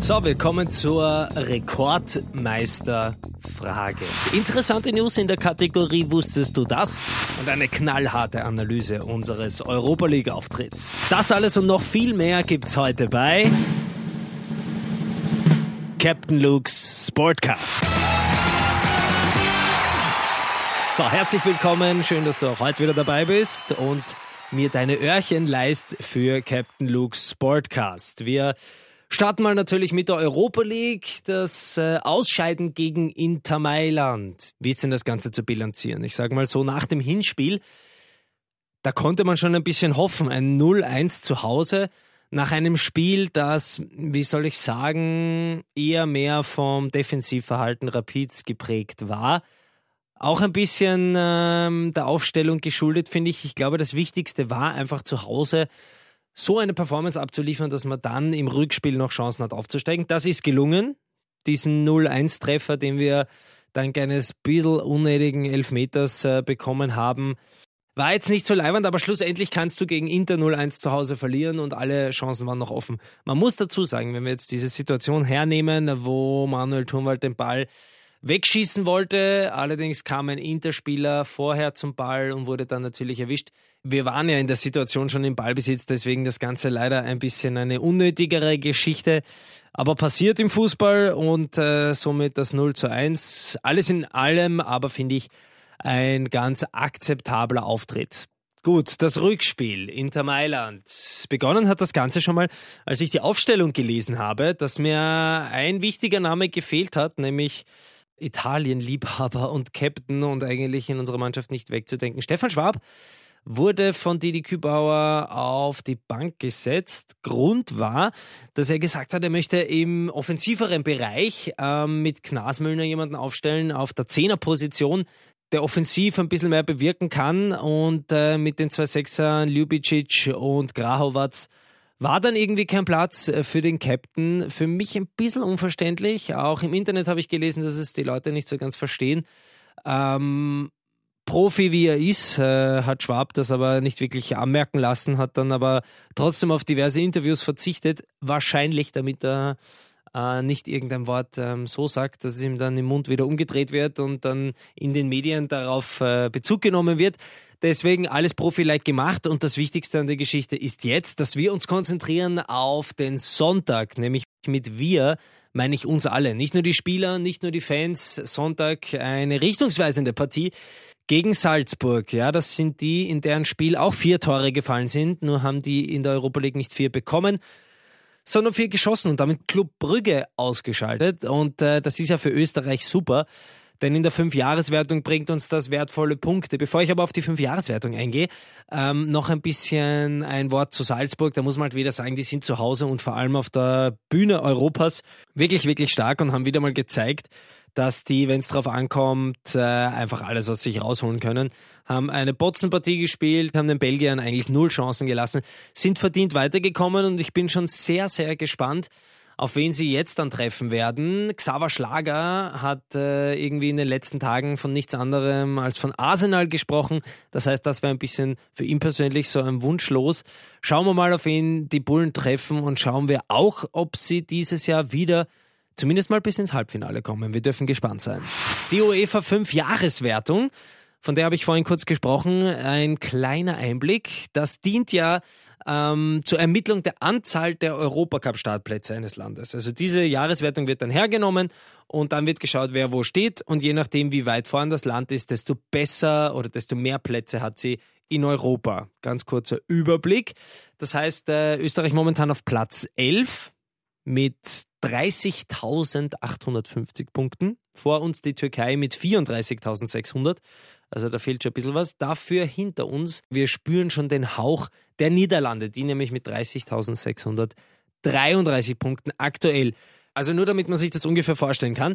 So, wir kommen zur Rekordmeisterfrage. Interessante News in der Kategorie Wusstest du das? Und eine knallharte Analyse unseres Europa League Auftritts. Das alles und noch viel mehr gibt's heute bei Captain Luke's Sportcast. So, herzlich willkommen. Schön, dass du auch heute wieder dabei bist und mir deine Öhrchen leist für Captain Luke's Sportcast. Wir starten mal natürlich mit der Europa League, das äh, Ausscheiden gegen Inter Mailand. Wie ist denn das Ganze zu bilanzieren? Ich sage mal so, nach dem Hinspiel, da konnte man schon ein bisschen hoffen, ein 0-1 zu Hause nach einem Spiel, das, wie soll ich sagen, eher mehr vom Defensivverhalten Rapids geprägt war. Auch ein bisschen ähm, der Aufstellung geschuldet, finde ich. Ich glaube, das Wichtigste war einfach zu Hause so eine Performance abzuliefern, dass man dann im Rückspiel noch Chancen hat aufzusteigen. Das ist gelungen. Diesen 0-1-Treffer, den wir dank eines bisschen unnötigen Elfmeters äh, bekommen haben, war jetzt nicht so leibend, aber schlussendlich kannst du gegen Inter 0-1 zu Hause verlieren und alle Chancen waren noch offen. Man muss dazu sagen, wenn wir jetzt diese Situation hernehmen, wo Manuel Thunwald den Ball wegschießen wollte, allerdings kam ein Interspieler vorher zum Ball und wurde dann natürlich erwischt. Wir waren ja in der Situation schon im Ballbesitz, deswegen das Ganze leider ein bisschen eine unnötigere Geschichte. Aber passiert im Fußball und äh, somit das 0 zu 1. Alles in allem, aber finde ich, ein ganz akzeptabler Auftritt. Gut, das Rückspiel Inter Mailand. Begonnen hat das Ganze schon mal, als ich die Aufstellung gelesen habe, dass mir ein wichtiger Name gefehlt hat, nämlich Italien-Liebhaber und Captain und eigentlich in unserer Mannschaft nicht wegzudenken. Stefan Schwab wurde von Didi Kübauer auf die Bank gesetzt. Grund war, dass er gesagt hat, er möchte im offensiveren Bereich ähm, mit Knasmüllner jemanden aufstellen auf der Zehnerposition, der offensiv ein bisschen mehr bewirken kann und äh, mit den zwei Sechsern Ljubicic und Grahovac war dann irgendwie kein Platz äh, für den Captain. Für mich ein bisschen unverständlich. Auch im Internet habe ich gelesen, dass es die Leute nicht so ganz verstehen. Ähm, Profi wie er ist, äh, hat Schwab das aber nicht wirklich anmerken lassen, hat dann aber trotzdem auf diverse Interviews verzichtet. Wahrscheinlich, damit er äh, nicht irgendein Wort ähm, so sagt, dass es ihm dann im Mund wieder umgedreht wird und dann in den Medien darauf äh, Bezug genommen wird. Deswegen alles Profi-like gemacht und das Wichtigste an der Geschichte ist jetzt, dass wir uns konzentrieren auf den Sonntag, nämlich mit wir meine ich uns alle, nicht nur die Spieler, nicht nur die Fans. Sonntag eine richtungsweisende Partie gegen Salzburg. Ja, das sind die, in deren Spiel auch vier Tore gefallen sind, nur haben die in der Europa League nicht vier bekommen sondern vier geschossen und damit Club Brügge ausgeschaltet. Und äh, das ist ja für Österreich super, denn in der Fünfjahreswertung bringt uns das wertvolle Punkte. Bevor ich aber auf die Fünfjahreswertung eingehe, ähm, noch ein bisschen ein Wort zu Salzburg. Da muss man halt wieder sagen, die sind zu Hause und vor allem auf der Bühne Europas wirklich, wirklich stark und haben wieder mal gezeigt, dass die, wenn es drauf ankommt, äh, einfach alles aus sich rausholen können. Haben eine Botzenpartie gespielt, haben den Belgiern eigentlich null Chancen gelassen, sind verdient weitergekommen und ich bin schon sehr, sehr gespannt, auf wen sie jetzt dann treffen werden. Xaver Schlager hat äh, irgendwie in den letzten Tagen von nichts anderem als von Arsenal gesprochen. Das heißt, das wäre ein bisschen für ihn persönlich so ein Wunsch los. Schauen wir mal, auf wen die Bullen treffen und schauen wir auch, ob sie dieses Jahr wieder zumindest mal bis ins Halbfinale kommen. Wir dürfen gespannt sein. Die UEFA 5-Jahreswertung, von der habe ich vorhin kurz gesprochen, ein kleiner Einblick. Das dient ja ähm, zur Ermittlung der Anzahl der Europacup-Startplätze eines Landes. Also diese Jahreswertung wird dann hergenommen und dann wird geschaut, wer wo steht und je nachdem, wie weit vorn das Land ist, desto besser oder desto mehr Plätze hat sie in Europa. Ganz kurzer Überblick. Das heißt, äh, Österreich momentan auf Platz 11 mit 30.850 Punkten. Vor uns die Türkei mit 34.600. Also da fehlt schon ein bisschen was. Dafür hinter uns, wir spüren schon den Hauch der Niederlande, die nämlich mit 30.633 Punkten aktuell. Also nur damit man sich das ungefähr vorstellen kann.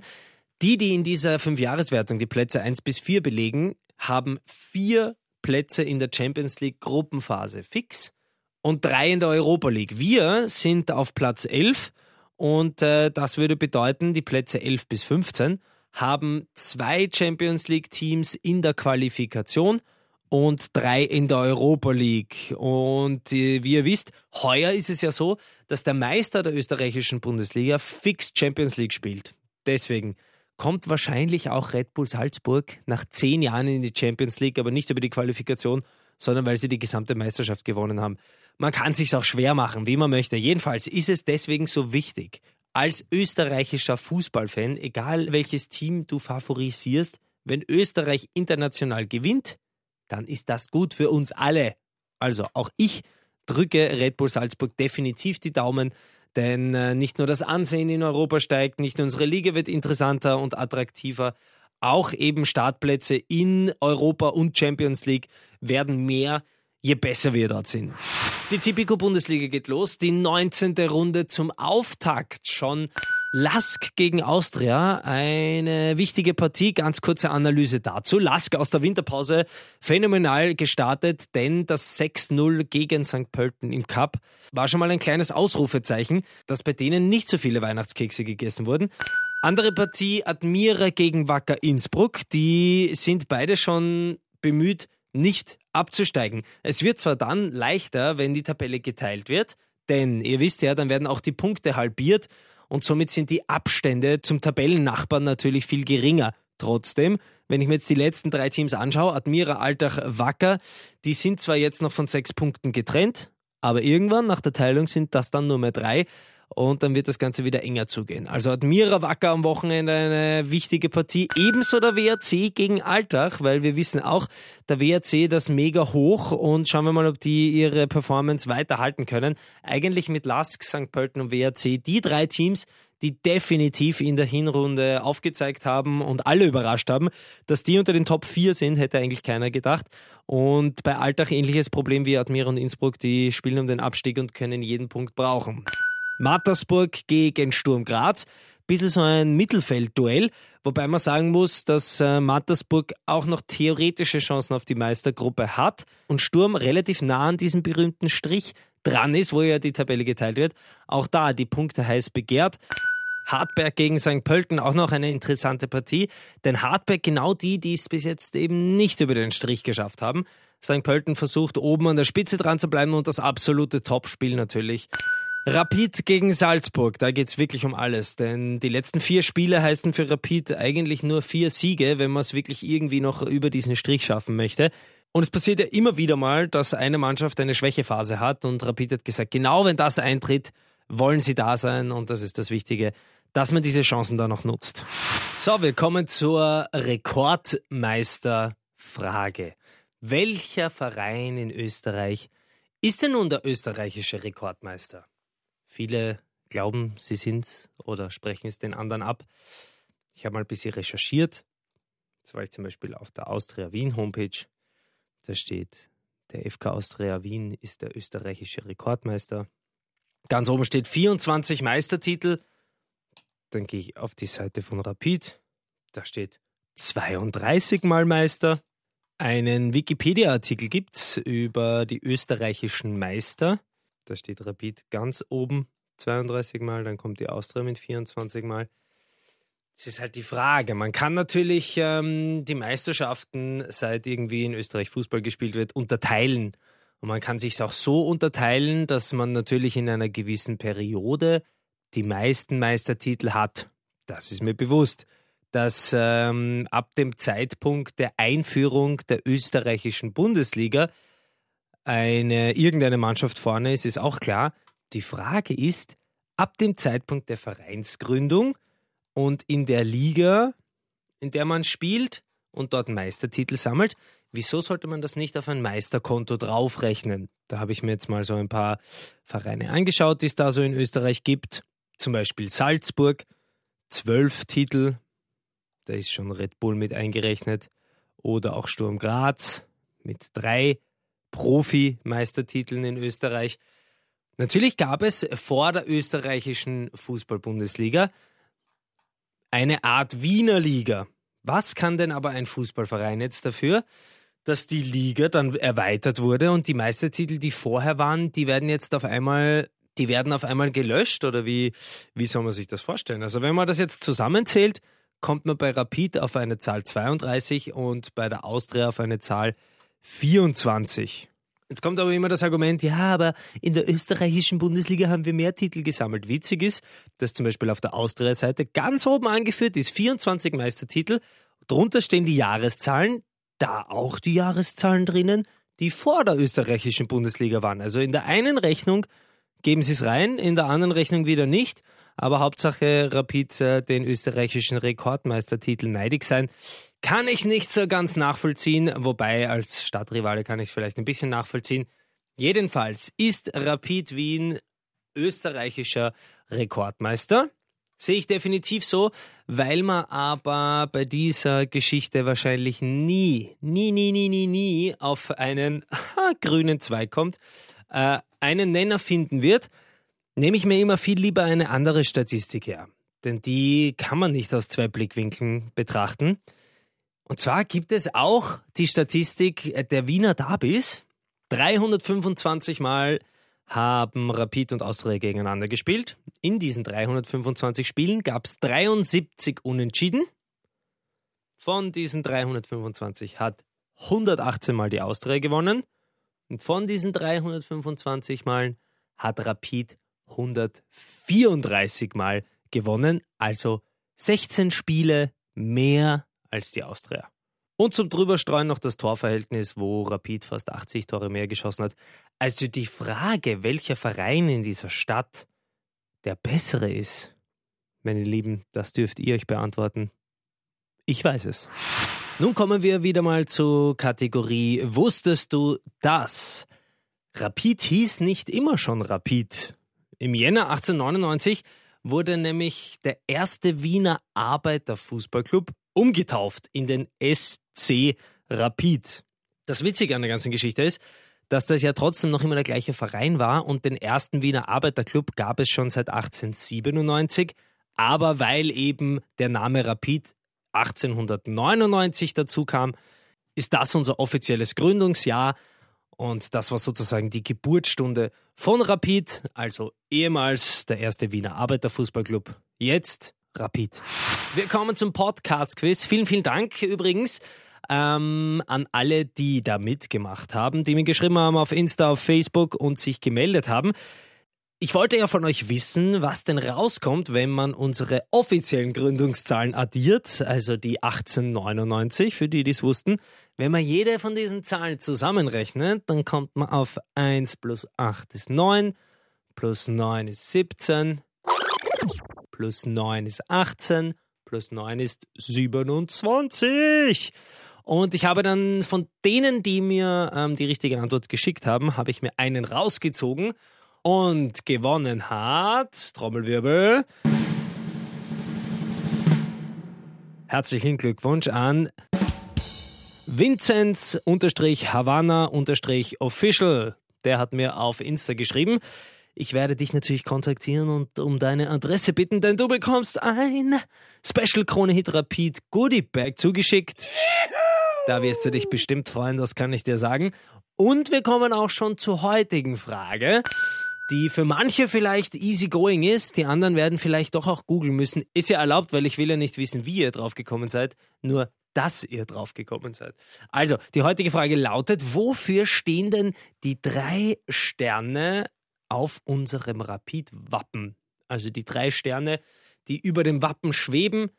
Die, die in dieser Fünfjahreswertung die Plätze 1 bis 4 belegen, haben vier Plätze in der Champions League Gruppenphase fix und drei in der Europa League. Wir sind auf Platz 11 und äh, das würde bedeuten, die Plätze 11 bis 15 haben zwei Champions League Teams in der Qualifikation und drei in der Europa League. Und äh, wie ihr wisst, heuer ist es ja so, dass der Meister der österreichischen Bundesliga fix Champions League spielt. Deswegen kommt wahrscheinlich auch Red Bull Salzburg nach zehn Jahren in die Champions League, aber nicht über die Qualifikation, sondern weil sie die gesamte Meisterschaft gewonnen haben. Man kann sich auch schwer machen, wie man möchte. Jedenfalls ist es deswegen so wichtig, als österreichischer Fußballfan, egal welches Team du favorisierst, wenn Österreich international gewinnt, dann ist das gut für uns alle. Also auch ich drücke Red Bull Salzburg definitiv die Daumen, denn äh, nicht nur das Ansehen in Europa steigt, nicht nur unsere Liga wird interessanter und attraktiver, auch eben Startplätze in Europa und Champions League werden mehr, je besser wir dort sind. Die Tipico Bundesliga geht los, die 19. Runde zum Auftakt schon. Lask gegen Austria, eine wichtige Partie, ganz kurze Analyse dazu. Lask aus der Winterpause phänomenal gestartet, denn das 6-0 gegen St. Pölten im Cup war schon mal ein kleines Ausrufezeichen, dass bei denen nicht so viele Weihnachtskekse gegessen wurden. Andere Partie Admira gegen Wacker Innsbruck, die sind beide schon bemüht, nicht abzusteigen. Es wird zwar dann leichter, wenn die Tabelle geteilt wird, denn ihr wisst ja, dann werden auch die Punkte halbiert und somit sind die Abstände zum Tabellennachbarn natürlich viel geringer. Trotzdem, wenn ich mir jetzt die letzten drei Teams anschaue, Admira, Altach, Wacker, die sind zwar jetzt noch von sechs Punkten getrennt, aber irgendwann nach der Teilung sind das dann nur mehr drei und dann wird das Ganze wieder enger zugehen. Also Admira Wacker am Wochenende eine wichtige Partie. Ebenso der WRC gegen Altach, weil wir wissen auch, der WRC das mega hoch und schauen wir mal, ob die ihre Performance weiterhalten können. Eigentlich mit Lask, St. Pölten und WRC die drei Teams, die definitiv in der Hinrunde aufgezeigt haben und alle überrascht haben. Dass die unter den Top 4 sind, hätte eigentlich keiner gedacht. Und bei Altach ähnliches Problem wie Admira und Innsbruck, die spielen um den Abstieg und können jeden Punkt brauchen. Mattersburg gegen Sturm Graz. Bisschen so ein Mittelfeldduell, wobei man sagen muss, dass äh, Mattersburg auch noch theoretische Chancen auf die Meistergruppe hat und Sturm relativ nah an diesem berühmten Strich dran ist, wo ja die Tabelle geteilt wird. Auch da die Punkte heiß begehrt. Hartberg gegen St. Pölten auch noch eine interessante Partie, denn Hartberg genau die, die es bis jetzt eben nicht über den Strich geschafft haben. St. Pölten versucht oben an der Spitze dran zu bleiben und das absolute Topspiel natürlich Rapid gegen Salzburg, da geht's wirklich um alles, denn die letzten vier Spiele heißen für Rapid eigentlich nur vier Siege, wenn man es wirklich irgendwie noch über diesen Strich schaffen möchte. Und es passiert ja immer wieder mal, dass eine Mannschaft eine Schwächephase hat und Rapid hat gesagt, genau wenn das eintritt, wollen sie da sein und das ist das Wichtige, dass man diese Chancen da noch nutzt. So, wir kommen zur Rekordmeisterfrage. Welcher Verein in Österreich ist denn nun der österreichische Rekordmeister? Viele glauben, sie sind oder sprechen es den anderen ab. Ich habe mal ein bisschen recherchiert. Jetzt war ich zum Beispiel auf der Austria Wien Homepage. Da steht, der FK Austria Wien ist der österreichische Rekordmeister. Ganz oben steht 24 Meistertitel. Dann gehe ich auf die Seite von Rapid. Da steht 32 Mal Meister. Einen Wikipedia-Artikel gibt es über die österreichischen Meister. Da steht Rapid ganz oben 32 Mal, dann kommt die Austria mit 24 Mal. Es ist halt die Frage. Man kann natürlich ähm, die Meisterschaften, seit irgendwie in Österreich Fußball gespielt wird, unterteilen. Und man kann sich auch so unterteilen, dass man natürlich in einer gewissen Periode die meisten Meistertitel hat. Das ist mir bewusst. Dass ähm, ab dem Zeitpunkt der Einführung der österreichischen Bundesliga eine irgendeine Mannschaft vorne ist, ist auch klar. Die Frage ist, ab dem Zeitpunkt der Vereinsgründung und in der Liga, in der man spielt und dort Meistertitel sammelt, wieso sollte man das nicht auf ein Meisterkonto draufrechnen? Da habe ich mir jetzt mal so ein paar Vereine angeschaut, die es da so in Österreich gibt. Zum Beispiel Salzburg, zwölf Titel, da ist schon Red Bull mit eingerechnet. Oder auch Sturm Graz mit drei Profi-Meistertiteln in Österreich. Natürlich gab es vor der österreichischen Fußball-Bundesliga eine Art Wiener Liga. Was kann denn aber ein Fußballverein jetzt dafür, dass die Liga dann erweitert wurde und die Meistertitel, die vorher waren, die werden jetzt auf einmal, die werden auf einmal gelöscht oder wie, wie soll man sich das vorstellen? Also wenn man das jetzt zusammenzählt, kommt man bei Rapid auf eine Zahl 32 und bei der Austria auf eine Zahl 24. Jetzt kommt aber immer das Argument, ja, aber in der österreichischen Bundesliga haben wir mehr Titel gesammelt. Witzig ist, dass zum Beispiel auf der Austria-Seite ganz oben angeführt ist 24 Meistertitel. Drunter stehen die Jahreszahlen, da auch die Jahreszahlen drinnen, die vor der österreichischen Bundesliga waren. Also in der einen Rechnung geben sie es rein, in der anderen Rechnung wieder nicht. Aber Hauptsache Rapid äh, den österreichischen Rekordmeistertitel neidig sein. Kann ich nicht so ganz nachvollziehen, wobei als Stadtrivale kann ich es vielleicht ein bisschen nachvollziehen. Jedenfalls ist Rapid Wien österreichischer Rekordmeister. Sehe ich definitiv so, weil man aber bei dieser Geschichte wahrscheinlich nie, nie, nie, nie, nie, nie auf einen grünen Zweig kommt, äh, einen Nenner finden wird, nehme ich mir immer viel lieber eine andere Statistik her. Denn die kann man nicht aus zwei Blickwinkeln betrachten. Und zwar gibt es auch die Statistik der Wiener Derbys. 325 Mal haben Rapid und Austria gegeneinander gespielt. In diesen 325 Spielen gab es 73 Unentschieden. Von diesen 325 hat 118 Mal die Austria gewonnen. Und von diesen 325 Malen hat Rapid 134 Mal gewonnen. Also 16 Spiele mehr als die Austria. Und zum Drüberstreuen noch das Torverhältnis, wo Rapid fast 80 Tore mehr geschossen hat. Also die Frage, welcher Verein in dieser Stadt der bessere ist, meine Lieben, das dürft ihr euch beantworten. Ich weiß es. Nun kommen wir wieder mal zur Kategorie Wusstest du das? Rapid hieß nicht immer schon Rapid. Im Jänner 1899 wurde nämlich der erste Wiener Arbeiterfußballclub umgetauft in den SC Rapid. Das Witzige an der ganzen Geschichte ist, dass das ja trotzdem noch immer der gleiche Verein war und den ersten Wiener Arbeiterclub gab es schon seit 1897, aber weil eben der Name Rapid 1899 dazu kam, ist das unser offizielles Gründungsjahr und das war sozusagen die Geburtsstunde von Rapid, also ehemals der erste Wiener Arbeiterfußballclub, jetzt Rapid. Wir kommen zum Podcast-Quiz. Vielen, vielen Dank übrigens ähm, an alle, die da mitgemacht haben, die mir geschrieben haben auf Insta, auf Facebook und sich gemeldet haben. Ich wollte ja von euch wissen, was denn rauskommt, wenn man unsere offiziellen Gründungszahlen addiert, also die 1899, für die, die es wussten. Wenn man jede von diesen Zahlen zusammenrechnet, dann kommt man auf 1 plus 8 ist 9, plus 9 ist 17, plus 9 ist 18, plus 9 ist 27. Und ich habe dann von denen, die mir ähm, die richtige Antwort geschickt haben, habe ich mir einen rausgezogen und gewonnen hat, Trommelwirbel, herzlichen Glückwunsch an Vinzenz-Havana-Official. Der hat mir auf Insta geschrieben. Ich werde dich natürlich kontaktieren und um deine Adresse bitten, denn du bekommst ein Special Krone Hit Rapid Goodie Bag zugeschickt. Da wirst du dich bestimmt freuen, das kann ich dir sagen. Und wir kommen auch schon zur heutigen Frage, die für manche vielleicht easy going ist, die anderen werden vielleicht doch auch googeln müssen. Ist ja erlaubt, weil ich will ja nicht wissen, wie ihr drauf gekommen seid, nur dass ihr drauf gekommen seid. Also, die heutige Frage lautet, wofür stehen denn die drei Sterne auf unserem Rapid-Wappen. Also die drei Sterne, die über dem Wappen schweben.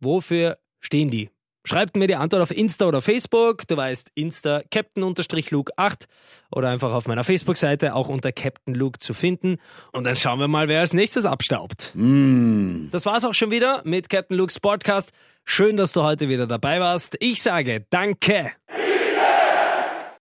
Wofür stehen die? Schreibt mir die Antwort auf Insta oder Facebook. Du weißt, Insta Captain-Luke8 oder einfach auf meiner Facebook-Seite auch unter Captain Luke zu finden. Und dann schauen wir mal, wer als nächstes abstaubt. Mm. Das war's auch schon wieder mit Captain Luke's Podcast. Schön, dass du heute wieder dabei warst. Ich sage Danke.